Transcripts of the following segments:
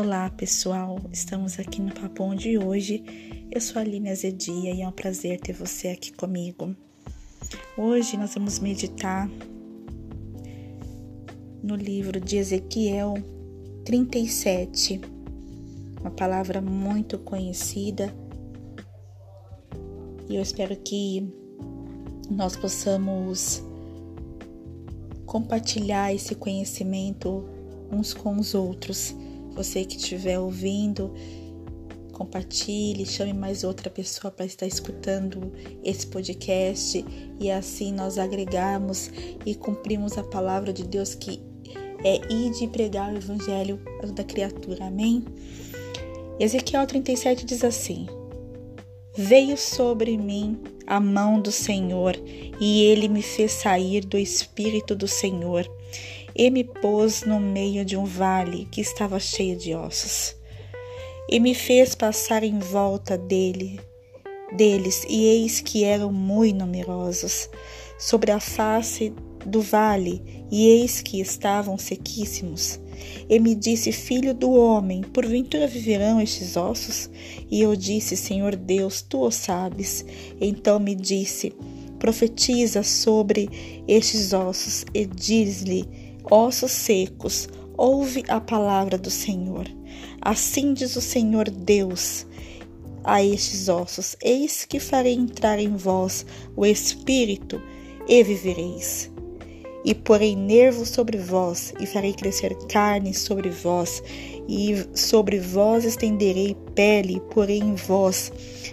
Olá pessoal, estamos aqui no Papão de hoje. Eu sou a Aline Azedia e é um prazer ter você aqui comigo. Hoje nós vamos meditar no livro de Ezequiel 37, uma palavra muito conhecida e eu espero que nós possamos compartilhar esse conhecimento uns com os outros. Você que estiver ouvindo, compartilhe, chame mais outra pessoa para estar escutando esse podcast e assim nós agregamos e cumprimos a palavra de Deus que é ir de pregar o evangelho a toda criatura. Amém? Ezequiel 37 diz assim: Veio sobre mim a mão do Senhor, e ele me fez sair do espírito do Senhor, e me pôs no meio de um vale que estava cheio de ossos, e me fez passar em volta dele, deles, e eis que eram muito numerosos sobre a face do vale, e eis que estavam sequíssimos. E me disse: Filho do homem, porventura viverão estes ossos? E eu disse: Senhor Deus, tu o sabes. Então me disse: Profetiza sobre estes ossos e diz-lhe: Ossos secos, ouve a palavra do Senhor. Assim diz o Senhor Deus a estes ossos: Eis que farei entrar em vós o espírito e vivereis e porei nervos sobre vós, e farei crescer carne sobre vós, e sobre vós estenderei pele, porei em vós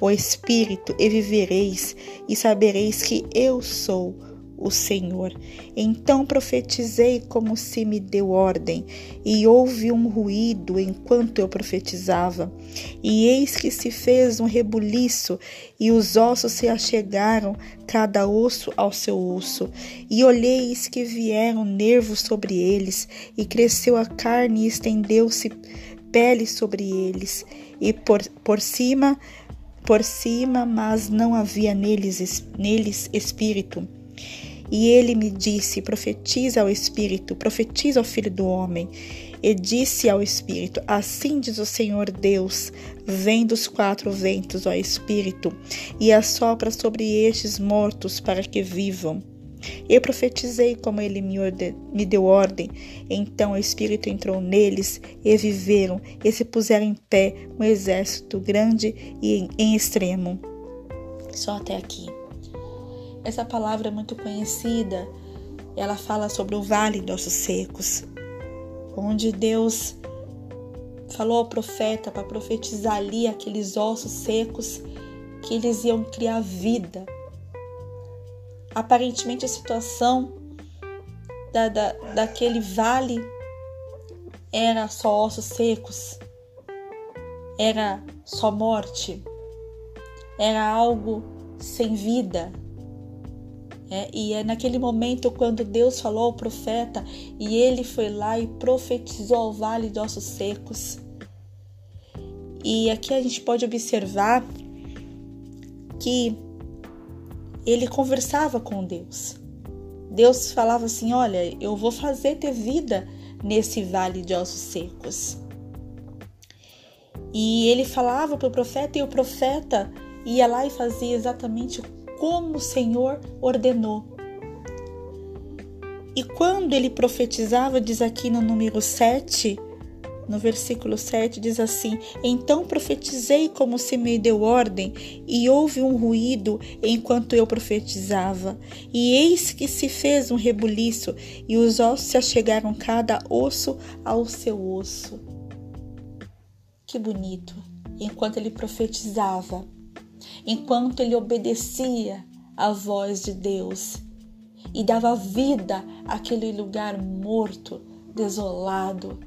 o espírito, e vivereis, e sabereis que eu sou o Senhor. Então profetizei como se me deu ordem, e houve um ruído enquanto eu profetizava. E eis que se fez um rebuliço, e os ossos se achegaram, cada osso ao seu osso. E olheis que vieram nervos sobre eles, e cresceu a carne, e estendeu-se pele sobre eles, e por, por cima por cima, mas não havia neles, neles espírito. E ele me disse: Profetiza ao Espírito, profetiza ao Filho do Homem. E disse ao Espírito: Assim diz o Senhor Deus: Vem dos quatro ventos, ó Espírito, e assopra sobre estes mortos para que vivam. Eu profetizei como ele me, me, deu ordem. Então o Espírito entrou neles e viveram, e se puseram em pé um exército grande e em extremo. Só até aqui. Essa palavra é muito conhecida. Ela fala sobre o vale de ossos secos, onde Deus falou ao profeta para profetizar ali aqueles ossos secos que eles iam criar vida. Aparentemente a situação da, da, daquele vale era só ossos secos, era só morte, era algo sem vida, é, e é naquele momento quando Deus falou ao profeta e ele foi lá e profetizou ao vale de ossos secos. E aqui a gente pode observar que ele conversava com Deus. Deus falava assim: Olha, eu vou fazer ter vida nesse vale de ossos secos. E ele falava para o profeta, e o profeta ia lá e fazia exatamente como o Senhor ordenou. E quando ele profetizava, diz aqui no número 7, no versículo 7 diz assim: Então profetizei como se me deu ordem, e houve um ruído enquanto eu profetizava. E eis que se fez um rebuliço, e os ossos se achegaram cada osso ao seu osso. Que bonito! Enquanto ele profetizava, enquanto ele obedecia à voz de Deus e dava vida àquele lugar morto, desolado.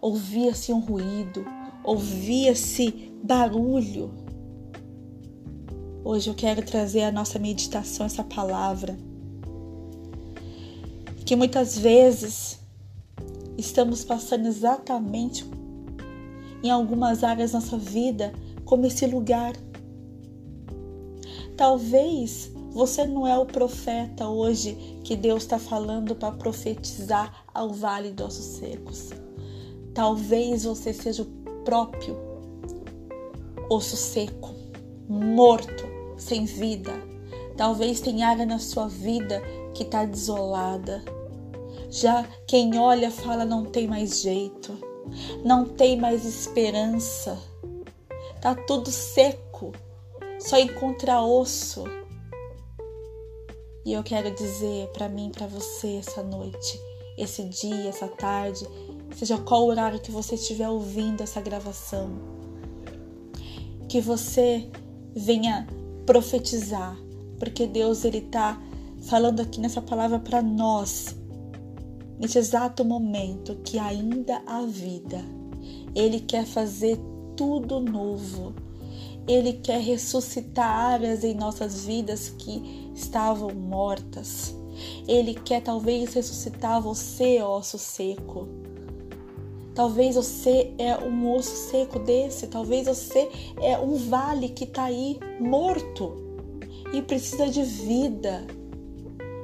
Ouvia-se um ruído, ouvia-se barulho. Hoje eu quero trazer à nossa meditação essa palavra. Que muitas vezes estamos passando exatamente em algumas áreas da nossa vida como esse lugar Talvez você não é o profeta hoje que Deus está falando para profetizar ao vale dos ossos secos. Talvez você seja o próprio osso seco, morto, sem vida. Talvez tenha área na sua vida que está desolada. Já quem olha fala não tem mais jeito, não tem mais esperança. Tá tudo seco, só encontra osso. E eu quero dizer para mim, para você essa noite, esse dia, essa tarde, seja qual horário que você estiver ouvindo essa gravação, que você venha profetizar, porque Deus ele tá falando aqui nessa palavra para nós, nesse exato momento que ainda há vida. Ele quer fazer tudo novo. Ele quer ressuscitar áreas em nossas vidas que estavam mortas. Ele quer talvez ressuscitar você, osso seco. Talvez você é um osso seco desse, talvez você é um vale que está aí morto e precisa de vida.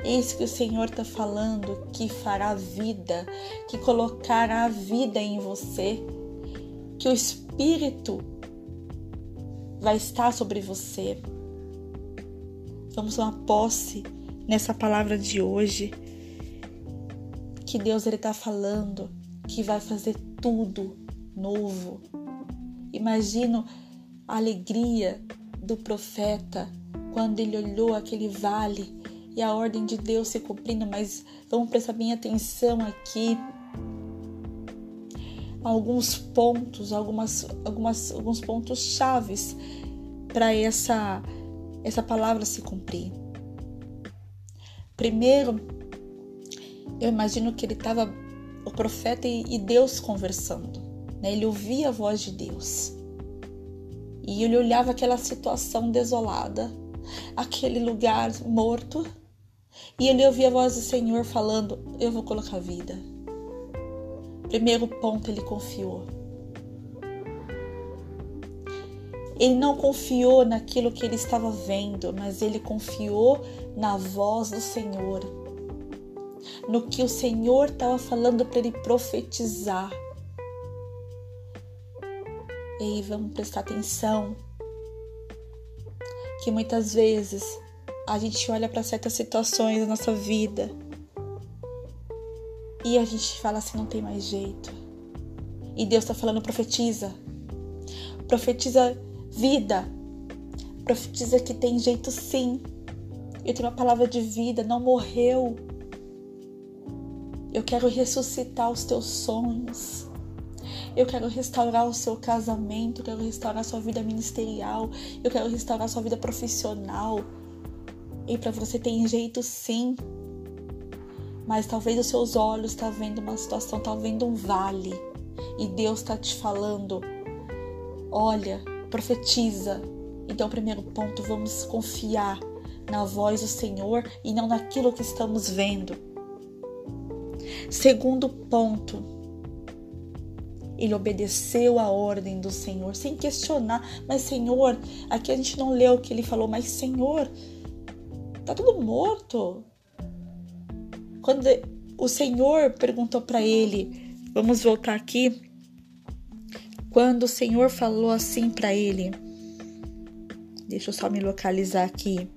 Eis que o Senhor está falando que fará vida, que colocará vida em você, que o Espírito vai estar sobre você. Vamos tomar posse nessa palavra de hoje que Deus ele está falando que vai fazer tudo novo. Imagino a alegria do profeta quando ele olhou aquele vale e a ordem de Deus se cumprindo, mas vamos prestar bem atenção aqui. Alguns pontos, algumas, algumas, alguns pontos chaves para essa, essa palavra se cumprir. Primeiro, eu imagino que ele estava o profeta e Deus conversando. Né? Ele ouvia a voz de Deus. E ele olhava aquela situação desolada, aquele lugar morto, e ele ouvia a voz do Senhor falando: Eu vou colocar vida. Primeiro ponto, ele confiou. Ele não confiou naquilo que ele estava vendo, mas ele confiou na voz do Senhor no que o Senhor estava falando para ele profetizar. E aí vamos prestar atenção que muitas vezes a gente olha para certas situações da nossa vida e a gente fala assim: não tem mais jeito. E Deus está falando: profetiza. Profetiza vida. Profetiza que tem jeito sim. Eu tenho uma palavra de vida, não morreu. Eu quero ressuscitar os teus sonhos. Eu quero restaurar o seu casamento, eu quero restaurar a sua vida ministerial, eu quero restaurar a sua vida profissional. E para você tem jeito sim. Mas talvez os seus olhos estão tá vendo uma situação, estão tá vendo um vale. E Deus está te falando: olha, profetiza. Então, primeiro ponto, vamos confiar na voz do Senhor e não naquilo que estamos vendo. Segundo ponto, ele obedeceu a ordem do Senhor sem questionar. Mas, Senhor, aqui a gente não leu o que ele falou, mas, Senhor, tá tudo morto. Quando o Senhor perguntou para ele, vamos voltar aqui. Quando o Senhor falou assim para ele, deixa eu só me localizar aqui.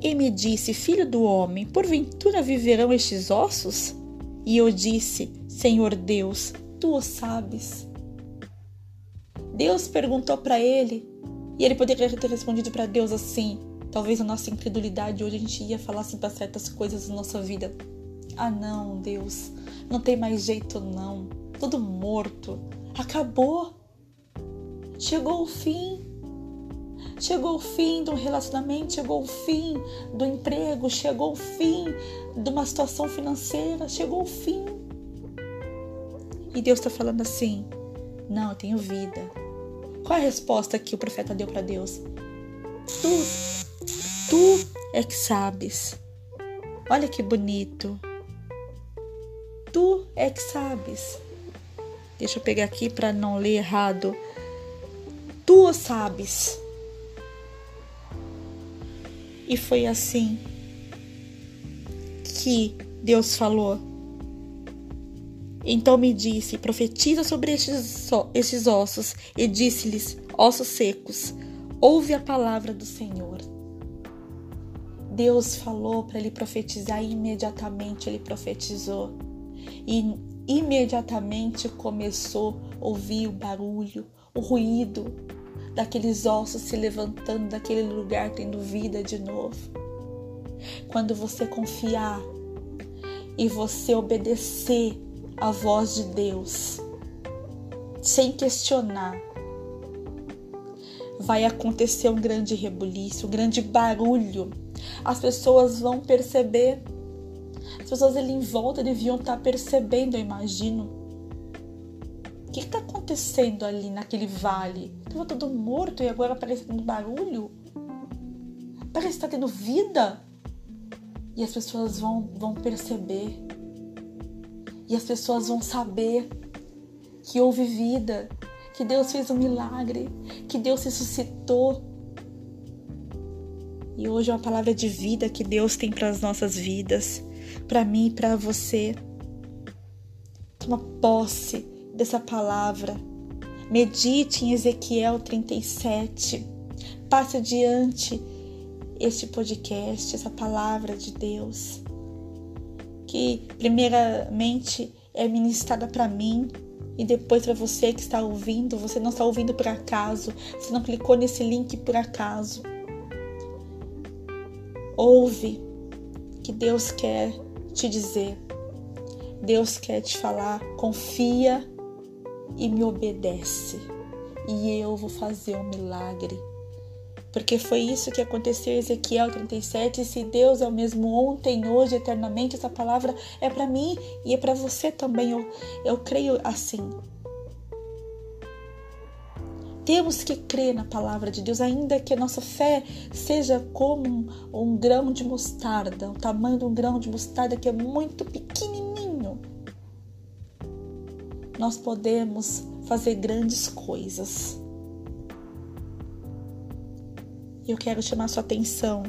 E me disse: Filho do homem, porventura viverão estes ossos? E eu disse: Senhor Deus, tu o sabes. Deus perguntou para ele, e ele poderia ter respondido para Deus assim. Talvez a nossa incredulidade hoje a gente ia falar assim para certas coisas da nossa vida. Ah, não, Deus, não tem mais jeito não. Tudo morto. Acabou. Chegou o fim. Chegou o fim um relacionamento, chegou o fim do emprego, chegou o fim de uma situação financeira, chegou o fim. E Deus está falando assim: Não, eu tenho vida. Qual a resposta que o profeta deu para Deus? Tu, tu é que sabes. Olha que bonito. Tu é que sabes. Deixa eu pegar aqui para não ler errado. Tu sabes. E foi assim que Deus falou. Então me disse: Profetiza sobre estes, ossos. E disse-lhes: Ossos secos, ouve a palavra do Senhor. Deus falou para ele profetizar e imediatamente ele profetizou. E imediatamente começou a ouvir o barulho, o ruído daqueles ossos se levantando daquele lugar, tendo vida de novo. Quando você confiar e você obedecer a voz de Deus, sem questionar, vai acontecer um grande rebuliço, um grande barulho. As pessoas vão perceber. As pessoas ali em volta deviam estar percebendo, eu imagino. O que está acontecendo ali naquele vale? Estava todo morto e agora parece tendo barulho? Parece que está tendo vida. E as pessoas vão, vão perceber. E as pessoas vão saber que houve vida, que Deus fez um milagre, que Deus ressuscitou. E hoje é uma palavra de vida que Deus tem para as nossas vidas, para mim e para você. Toma posse dessa palavra. Medite em Ezequiel 37. Passe adiante este podcast, essa palavra de Deus, que primeiramente é ministrada para mim e depois para você que está ouvindo. Você não está ouvindo por acaso, você não clicou nesse link por acaso. Ouve que Deus quer te dizer. Deus quer te falar, confia e me obedece, e eu vou fazer um milagre porque foi isso que aconteceu em Ezequiel 37. E se Deus é o mesmo ontem, hoje, eternamente, essa palavra é para mim e é para você também. Eu, eu creio assim. Temos que crer na palavra de Deus, ainda que a nossa fé seja como um, um grão de mostarda, o tamanho de um grão de mostarda que é muito pequenininho. Nós podemos fazer grandes coisas. Eu quero chamar sua atenção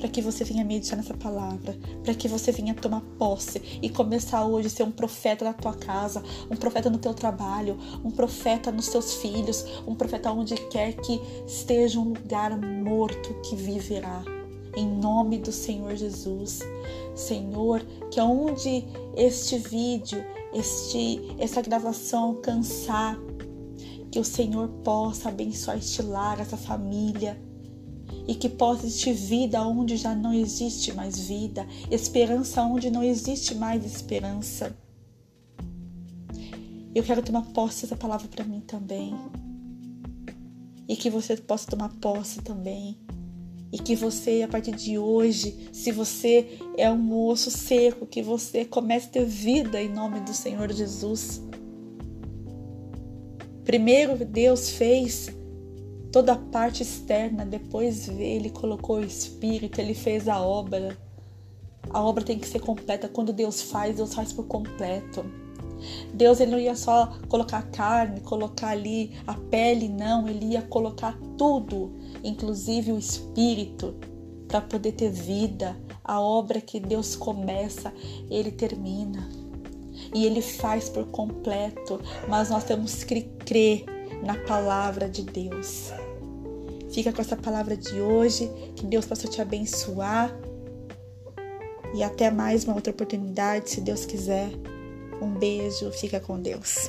para que você venha meditar nessa palavra, para que você venha tomar posse e começar hoje a ser um profeta na tua casa, um profeta no teu trabalho, um profeta nos teus filhos, um profeta onde quer que esteja um lugar morto que viverá. Em nome do Senhor Jesus. Senhor, que aonde este vídeo, este essa gravação alcançar, que o Senhor possa abençoar este lar, essa família, e que possa existir vida onde já não existe mais vida, esperança onde não existe mais esperança. Eu quero tomar posse dessa palavra para mim também. E que você possa tomar posse também. E que você, a partir de hoje, se você é um osso seco, que você comece a ter vida em nome do Senhor Jesus. Primeiro Deus fez toda a parte externa, depois ele colocou o espírito, ele fez a obra. A obra tem que ser completa. Quando Deus faz, Deus faz por completo. Deus ele não ia só colocar a carne, colocar ali a pele, não, ele ia colocar tudo, inclusive o espírito, para poder ter vida. A obra que Deus começa, ele termina. E ele faz por completo, mas nós temos que crer na palavra de Deus. Fica com essa palavra de hoje, que Deus possa te abençoar. E até mais uma outra oportunidade, se Deus quiser. Um beijo, fica com Deus.